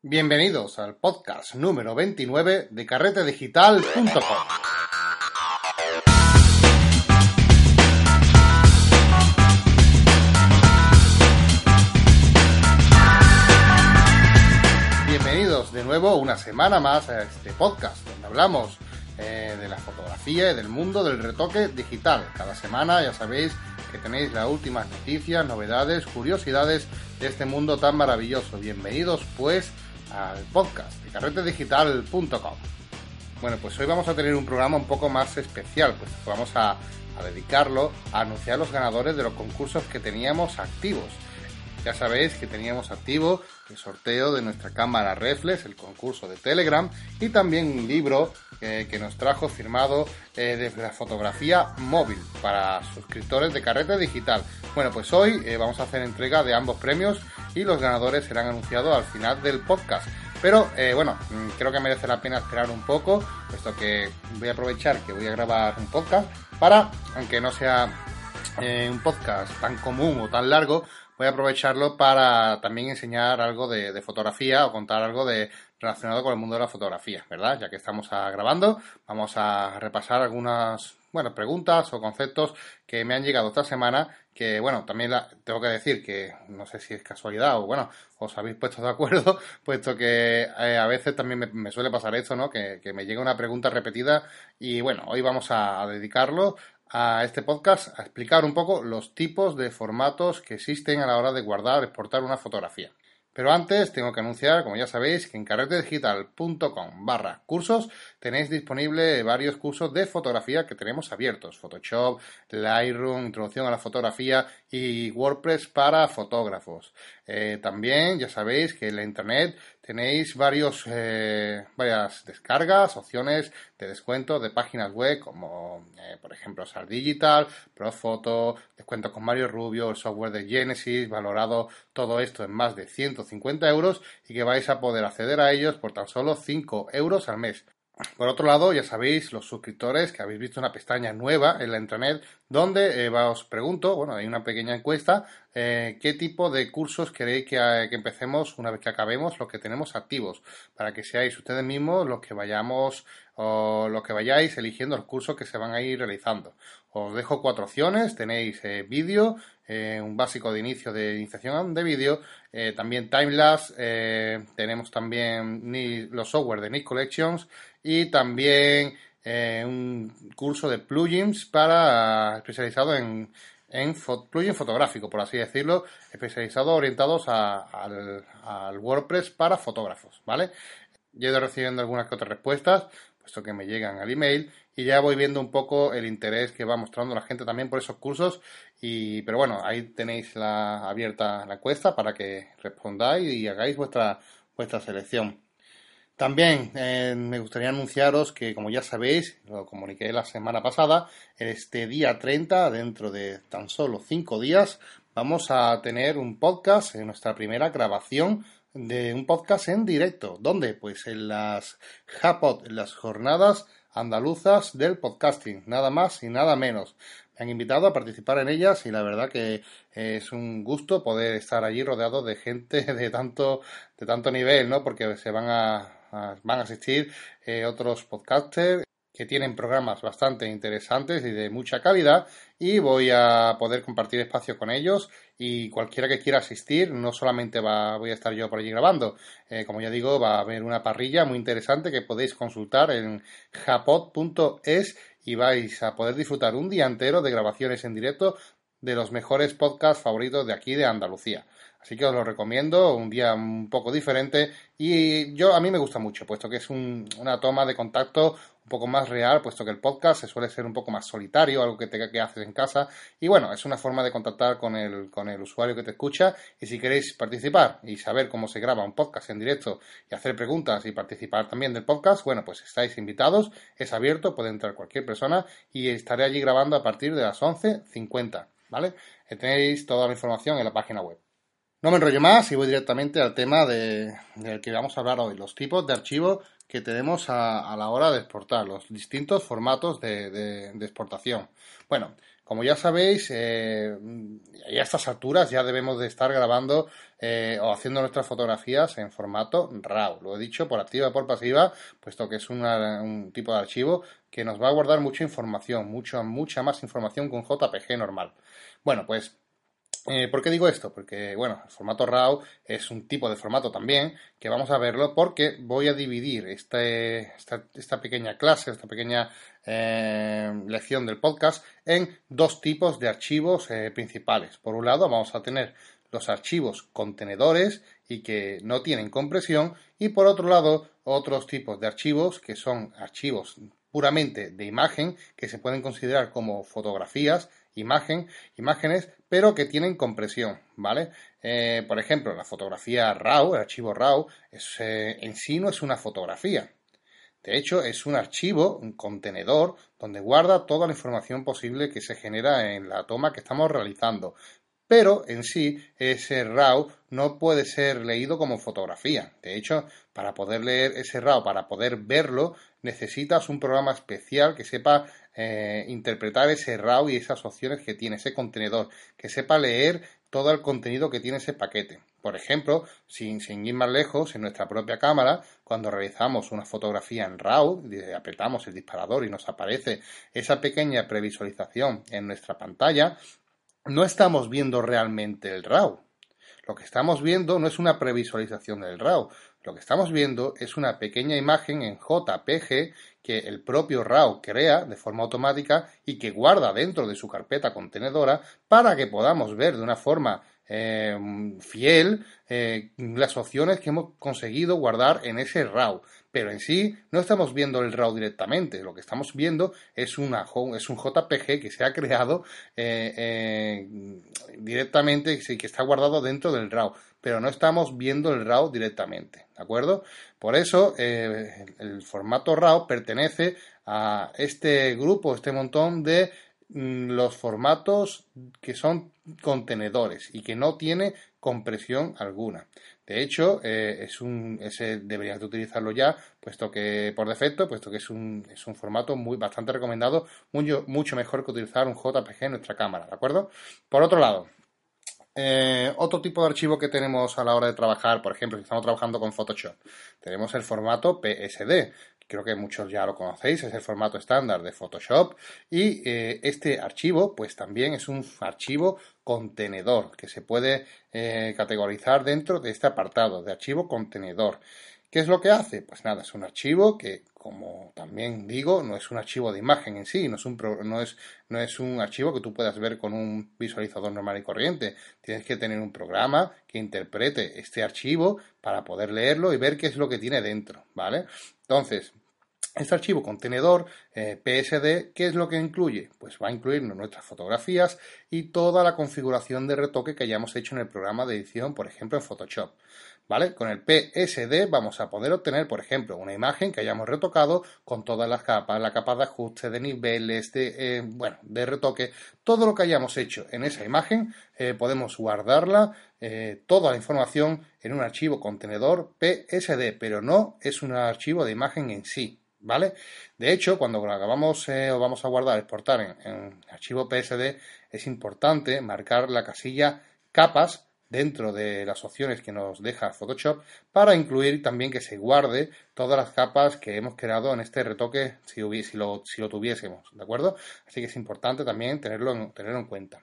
Bienvenidos al podcast número 29 de carretedigital.com. Bienvenidos de nuevo una semana más a este podcast donde hablamos eh, de la fotografía y del mundo del retoque digital. Cada semana ya sabéis que tenéis las últimas noticias, novedades, curiosidades de este mundo tan maravilloso. Bienvenidos pues al podcast de carretedigital.com. Bueno, pues hoy vamos a tener un programa un poco más especial, pues vamos a, a dedicarlo a anunciar los ganadores de los concursos que teníamos activos. Ya sabéis que teníamos activo el sorteo de nuestra cámara reflex, el concurso de Telegram y también un libro eh, que nos trajo firmado eh, de la fotografía móvil para suscriptores de Carrete Digital. Bueno, pues hoy eh, vamos a hacer entrega de ambos premios y los ganadores serán anunciados al final del podcast. Pero bueno, mm, creo que merece la pena esperar un poco, puesto que voy a aprovechar que voy a grabar un podcast para, aunque no sea un podcast tan común o tan largo, voy a aprovecharlo para también enseñar algo de, fotografía o contar algo de relacionado con el mundo de la fotografía, ¿verdad? Ya que estamos grabando, vamos a repasar algunas bueno, preguntas o conceptos que me han llegado esta semana, que bueno, también tengo que decir que no sé si es casualidad o bueno, os habéis puesto de acuerdo, puesto que eh, a veces también me, suele pasar eso, ¿no? Que, me llega una pregunta repetida y bueno, hoy vamos a dedicarlo a este podcast a explicar un poco los tipos de formatos que existen a la hora de guardar, exportar una fotografía. Pero antes tengo que anunciar, como ya sabéis, que en carretedigital.com barra cursos tenéis disponible varios cursos de fotografía que tenemos abiertos. Photoshop, Lightroom, Introducción a la Fotografía y WordPress para fotógrafos. Eh, también ya sabéis que en la Internet tenéis varios, eh, varias descargas, opciones de descuento de páginas web como eh, por ejemplo SAR Digital, Profoto, descuento con Mario Rubio, el software de Genesis, valorado todo esto en más de 150 euros y que vais a poder acceder a ellos por tan solo 5 euros al mes. Por otro lado, ya sabéis, los suscriptores, que habéis visto una pestaña nueva en la intranet donde eh, os pregunto, bueno, hay una pequeña encuesta, eh, qué tipo de cursos queréis que, que, empecemos una vez que acabemos los que tenemos activos, para que seáis ustedes mismos los que vayamos o los que vayáis eligiendo los cursos que se van a ir realizando. Os dejo cuatro opciones, tenéis eh, vídeo, eh, un básico de inicio de iniciación de vídeo, también timelapse, tenemos también los software de Nick Collections y también un curso de plugins para especializado en, en plugin fotográfico, por así decirlo, especializado orientados al, al, WordPress para fotógrafos, ¿vale? Yo he ido recibiendo algunas que otras respuestas, puesto que me llegan al email y ya voy viendo un poco el interés que va mostrando la gente también por esos cursos. Y, pero bueno, ahí tenéis la, abierta la encuesta para que respondáis y hagáis vuestra, vuestra selección. También eh, me gustaría anunciaros que, como ya sabéis, lo comuniqué la semana pasada, este día 30, dentro de tan solo 5 días, vamos a tener un podcast, en nuestra primera grabación de un podcast en directo. ¿Dónde? Pues en las Japot, en las jornadas andaluzas del podcasting, nada más y nada menos. Me han invitado a participar en ellas y la verdad que es un gusto poder estar allí rodeado de gente de tanto, de tanto nivel, ¿no? Porque se van a, van a asistir eh, otros podcasters que tienen programas bastante interesantes y de mucha calidad y voy a poder compartir espacio con ellos y cualquiera que quiera asistir, no solamente va, voy a estar yo por allí grabando, eh, como ya digo, va a haber una parrilla muy interesante que podéis consultar en japod.es y vais a poder disfrutar un día entero de grabaciones en directo de los mejores podcasts favoritos de aquí de Andalucía. Así que os lo recomiendo, un día un poco diferente y yo a mí me gusta mucho, puesto que es una toma de contacto un poco más real, puesto que el podcast se suele ser un poco más solitario, algo que, te, haces en casa y bueno, es una forma de contactar con el, con el usuario que te escucha y si queréis participar y saber cómo se graba un podcast en directo y hacer preguntas y participar también del podcast, bueno, pues estáis invitados, es abierto, puede entrar cualquier persona y estaré allí grabando a partir de las 11.50, ¿vale? Tenéis toda la información en la página web. No me enrollo más y voy directamente al tema de, del que vamos a hablar hoy, los tipos de archivos que tenemos a, la hora de exportar, los distintos formatos de, exportación. Bueno, como ya sabéis, eh, a estas alturas ya debemos de estar grabando eh, o haciendo nuestras fotografías en formato RAW. Lo he dicho por activa por pasiva, puesto que es un tipo de archivo que nos va a guardar mucha información, mucha, mucha más información que un JPG normal. Bueno, pues eh, ¿Por qué digo esto? Porque, bueno, el formato RAW es un tipo de formato también que vamos a verlo porque voy a dividir este, esta, pequeña clase, esta pequeña eh, lección del podcast en dos tipos de archivos eh, principales. Por un lado, vamos a tener los archivos contenedores y que no tienen compresión y por otro lado, otros tipos de archivos que son archivos puramente de imagen que se pueden considerar como fotografías imagen, imágenes, pero que tienen compresión, ¿vale? Eh, por ejemplo, la fotografía RAW, el archivo RAW, eh, en sí no es una fotografía. De hecho, es un archivo, un contenedor, donde guarda toda la información posible que se genera en la toma que estamos realizando. Pero en sí, ese RAW no puede ser leído como fotografía. De hecho, para poder leer ese RAW, para poder verlo, necesitas un programa especial que sepa eh, interpretar ese RAW y esas opciones que tiene ese contenedor, que sepa leer todo el contenido que tiene ese paquete. Por ejemplo, sin, sin, ir más lejos, en nuestra propia cámara, cuando realizamos una fotografía en RAW, apretamos el disparador y nos aparece esa pequeña previsualización en nuestra pantalla, no estamos viendo realmente el RAW. Lo que estamos viendo no es una previsualización del RAW, lo que estamos viendo es una pequeña imagen en JPG que el propio RAW crea de forma automática y que guarda dentro de su carpeta contenedora para que podamos ver de una forma eh, fiel eh, las opciones que hemos conseguido guardar en ese RAW. Pero en sí no estamos viendo el RAW directamente, lo que estamos viendo es, una, es un JPG que se ha creado eh, directamente y que está guardado dentro del RAW pero no estamos viendo el RAW directamente, ¿de acuerdo? Por eso eh, el formato RAW pertenece a este grupo, este montón de los formatos que son contenedores y que no tiene compresión alguna. De hecho, eh, es un, ese deberías de utilizarlo ya, puesto que por defecto, puesto que es un, es un formato muy bastante recomendado, mucho, mucho mejor que utilizar un JPG en nuestra cámara, ¿de acuerdo? Por otro lado, eh, otro tipo de archivo que tenemos a la hora de trabajar, por ejemplo, si estamos trabajando con Photoshop, tenemos el formato PSD. Creo que muchos ya lo conocéis, es el formato estándar de Photoshop. Y eh, este archivo, pues también es un archivo contenedor que se puede eh, categorizar dentro de este apartado de archivo contenedor. ¿Qué es lo que hace? Pues nada, es un archivo que, como también digo, no es un archivo de imagen en sí, no es un, no es, no es un archivo que tú puedas ver con un visualizador normal y corriente. Tienes que tener un programa que interprete este archivo para poder leerlo y ver qué es lo que tiene dentro, ¿vale? Entonces, este archivo contenedor eh, PSD, ¿qué es lo que incluye? Pues va a incluirnos nuestras fotografías y toda la configuración de retoque que hayamos hecho en el programa de edición, por ejemplo en Photoshop. ¿Vale? Con el PSD vamos a poder obtener, por ejemplo, una imagen que hayamos retocado con todas las capas, la capa de ajuste, de niveles, de, eh, bueno, de retoque, todo lo que hayamos hecho en esa imagen, eh, podemos guardarla, eh, toda la información en un archivo contenedor PSD, pero no es un archivo de imagen en sí, ¿vale? De hecho, cuando grabamos o vamos a guardar, exportar en, en archivo PSD, es importante marcar la casilla capas dentro de las opciones que nos deja Photoshop para incluir también que se guarde todas las capas que hemos creado en este retoque si, lo, si lo, tuviésemos, ¿de acuerdo? Así que es importante también tenerlo en, en cuenta.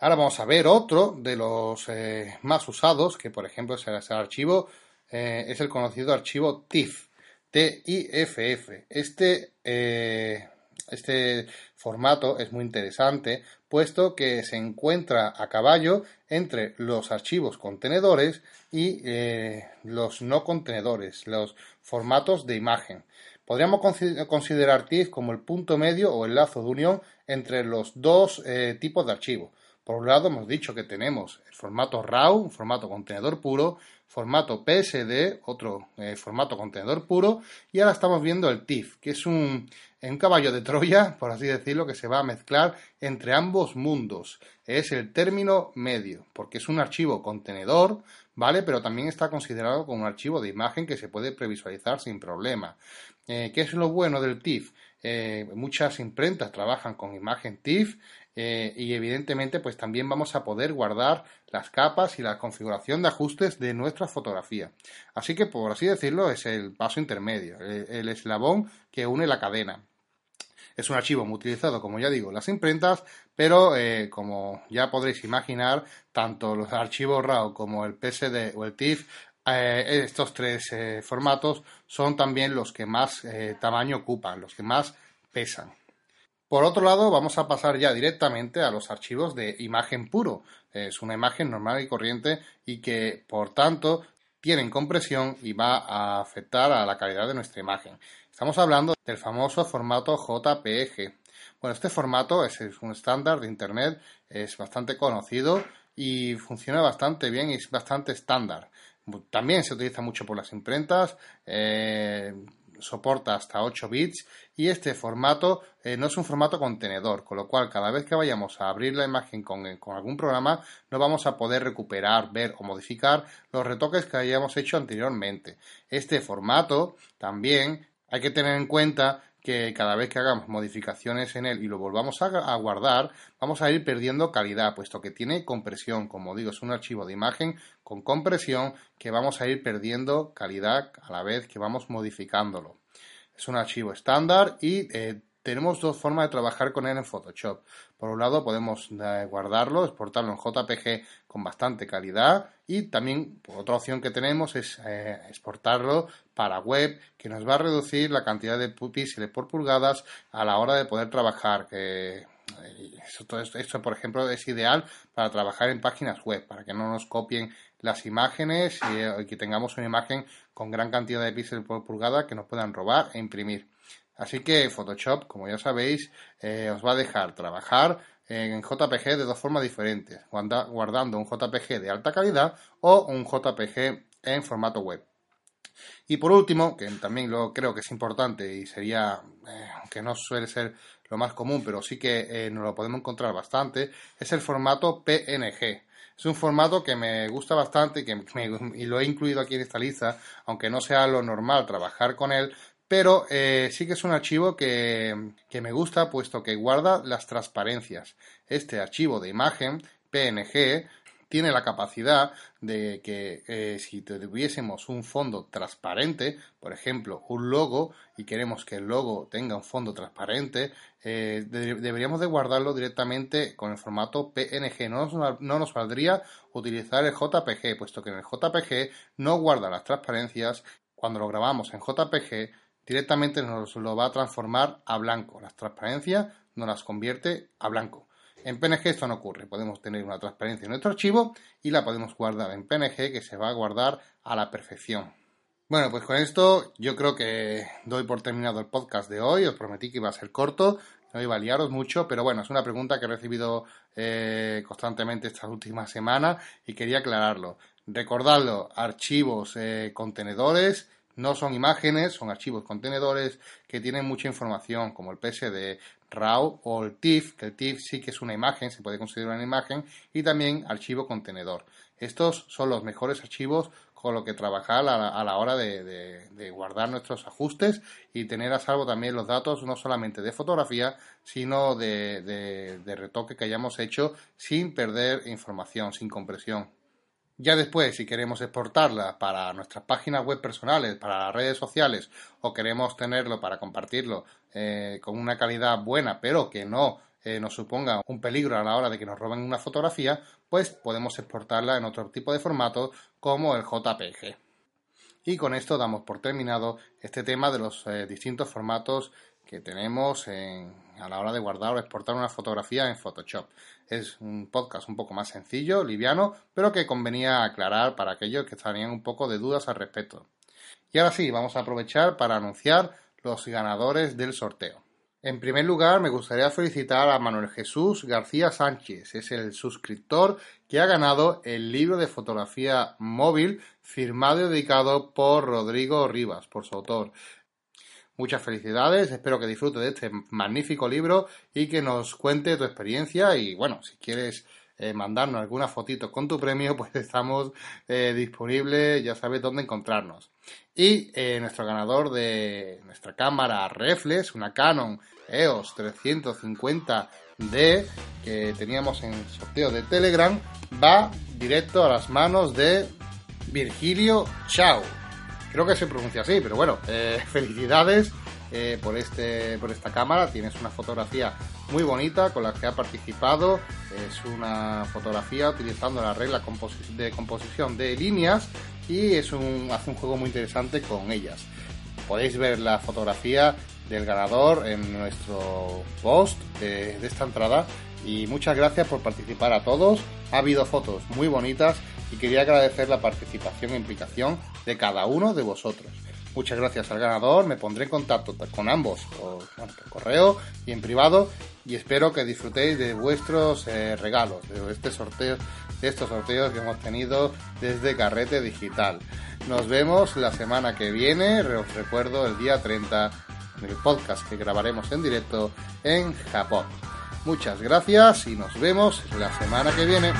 Ahora vamos a ver otro de los eh, más usados, que por ejemplo es el, archivo, eh, es el conocido archivo TIFF, T-I-F-F. Este eh, este formato es muy interesante, puesto que se encuentra a caballo entre los archivos contenedores y eh, los no contenedores, los formatos de imagen. Podríamos considerar TIFF como el punto medio o el lazo de unión entre los dos eh, tipos de archivos. Por un lado, hemos dicho que tenemos el formato RAW, un formato contenedor puro, formato PSD, otro eh, formato contenedor puro, y ahora estamos viendo el TIFF, que es un, un caballo de Troya, por así decirlo, que se va a mezclar entre ambos mundos. Es el término medio, porque es un archivo contenedor, ¿vale? Pero también está considerado como un archivo de imagen que se puede previsualizar sin problema. Eh, ¿Qué es lo bueno del TIFF? Eh, muchas imprentas trabajan con imagen TIFF eh, y evidentemente pues también vamos a poder guardar las capas y la configuración de ajustes de nuestra fotografía. Así que por así decirlo es el paso intermedio, el, eslabón que une la cadena. Es un archivo muy utilizado, como ya digo, en las imprentas, pero eh, como ya podréis imaginar, tanto los archivos RAW como el PSD o el TIFF eh, estos tres formatos son también los que más tamaño ocupan, los que más pesan. Por otro lado, vamos a pasar ya directamente a los archivos de imagen puro. Es una imagen normal y corriente y que, por tanto, tienen compresión y va a afectar a la calidad de nuestra imagen. Estamos hablando del famoso formato JPG. Bueno, este formato es, un estándar de Internet, es bastante conocido y funciona bastante bien y es bastante estándar. También se utiliza mucho por las imprentas. Eh, soporta hasta 8 bits y este formato eh, no es un formato contenedor, con lo cual cada vez que vayamos a abrir la imagen con, eh, con, algún programa no vamos a poder recuperar, ver o modificar los retoques que hayamos hecho anteriormente. Este formato también hay que tener en cuenta que cada vez que hagamos modificaciones en él y lo volvamos a, guardar, vamos a ir perdiendo calidad, puesto que tiene compresión. Como digo, es un archivo de imagen con compresión que vamos a ir perdiendo calidad a la vez que vamos modificándolo. Es un archivo estándar y eh, tenemos dos formas de trabajar con él en Photoshop. Por un lado podemos eh, guardarlo, exportarlo en JPG con bastante calidad y también otra opción que tenemos es eh, exportarlo para web que nos va a reducir la cantidad de píxeles por pulgadas a la hora de poder trabajar. Que, eh, esto, por ejemplo, es ideal para trabajar en páginas web, para que no nos copien las imágenes y que tengamos una imagen con gran cantidad de píxeles por pulgada que nos puedan robar e imprimir. Así que Photoshop, como ya sabéis, eh, os va a dejar trabajar en JPG de dos formas diferentes, guardando un JPG de alta calidad o un JPG en formato web. Y por último, que también lo creo que es importante y sería, eh, aunque no suele ser lo más común, pero sí que eh, nos lo podemos encontrar bastante, es el formato PNG. Es un formato que me gusta bastante y, que y lo he incluido aquí en esta lista, aunque no sea lo normal trabajar con él, pero eh, sí que es un archivo que, me gusta puesto que guarda las transparencias. Este archivo de imagen PNG tiene la capacidad de que eh, si tuviésemos un fondo transparente, por ejemplo, un logo, y queremos que el logo tenga un fondo transparente, eh, deberíamos de guardarlo directamente con el formato PNG. No nos, no nos valdría utilizar el JPG, puesto que en el JPG no guarda las transparencias. Cuando lo grabamos en JPG, directamente nos lo va a transformar a blanco. Las transparencias nos las convierte a blanco. En PNG esto no ocurre. Podemos tener una transparencia en nuestro archivo y la podemos guardar en PNG que se va a guardar a la perfección. Bueno, pues con esto yo creo que doy por terminado el podcast de hoy. Os prometí que iba a ser corto, no iba a liaros mucho, pero bueno, es una pregunta que he recibido eh, constantemente estas últimas semanas y quería aclararlo. Recordadlo, archivos, eh, contenedores, no son imágenes, son archivos contenedores que tienen mucha información, como el PSD, RAW o el TIFF, que el TIFF sí que es una imagen, se puede considerar una imagen, y también archivo contenedor. Estos son los mejores archivos con los que trabajar a la, hora de, guardar nuestros ajustes y tener a salvo también los datos no solamente de fotografía, sino de retoque que hayamos hecho sin perder información, sin compresión. Ya después, si queremos exportarla para nuestras páginas web personales, para las redes sociales, o queremos tenerlo para compartirlo eh, con una calidad buena, pero que no eh, nos suponga un peligro a la hora de que nos roben una fotografía, pues podemos exportarla en otro tipo de formato como el JPG. Y con esto damos por terminado este tema de los eh, distintos formatos que tenemos a la hora de guardar o exportar una fotografía en Photoshop. Es un podcast un poco más sencillo, liviano, pero que convenía aclarar para aquellos que estarían un poco de dudas al respecto. Y ahora sí, vamos a aprovechar para anunciar los ganadores del sorteo. En primer lugar, me gustaría felicitar a Manuel Jesús García Sánchez. Es el suscriptor que ha ganado el libro de fotografía móvil firmado y dedicado por Rodrigo Rivas, por su autor. Muchas felicidades, espero que disfrutes de este magnífico libro y que nos cuente tu experiencia y bueno, si quieres eh, mandarnos alguna fotito con tu premio, pues estamos eh, disponibles, ya sabes dónde encontrarnos. Y eh, nuestro ganador de nuestra cámara reflex, una Canon EOS 350D que teníamos en sorteo de Telegram, va directo a las manos de Virgilio Chao. Creo que se pronuncia así, pero bueno, felicidades eh, por, este, por esta cámara. Tienes una fotografía muy bonita con la que ha participado. Es una fotografía utilizando la regla de composición de líneas y es un, hace un juego muy interesante con ellas. Podéis ver la fotografía del ganador en nuestro post de, de esta entrada y muchas gracias por participar a todos. Ha habido fotos muy bonitas y quería agradecer la participación e implicación de cada uno de vosotros. Muchas gracias al ganador, me pondré en contacto con ambos por, correo y en privado y espero que disfrutéis de vuestros eh, regalos, de este sorteo, de estos sorteos que hemos tenido desde Carrete Digital. Nos vemos la semana que viene, os recuerdo el día 30 en el podcast que grabaremos en directo en Japón. Muchas gracias y nos vemos la semana que viene.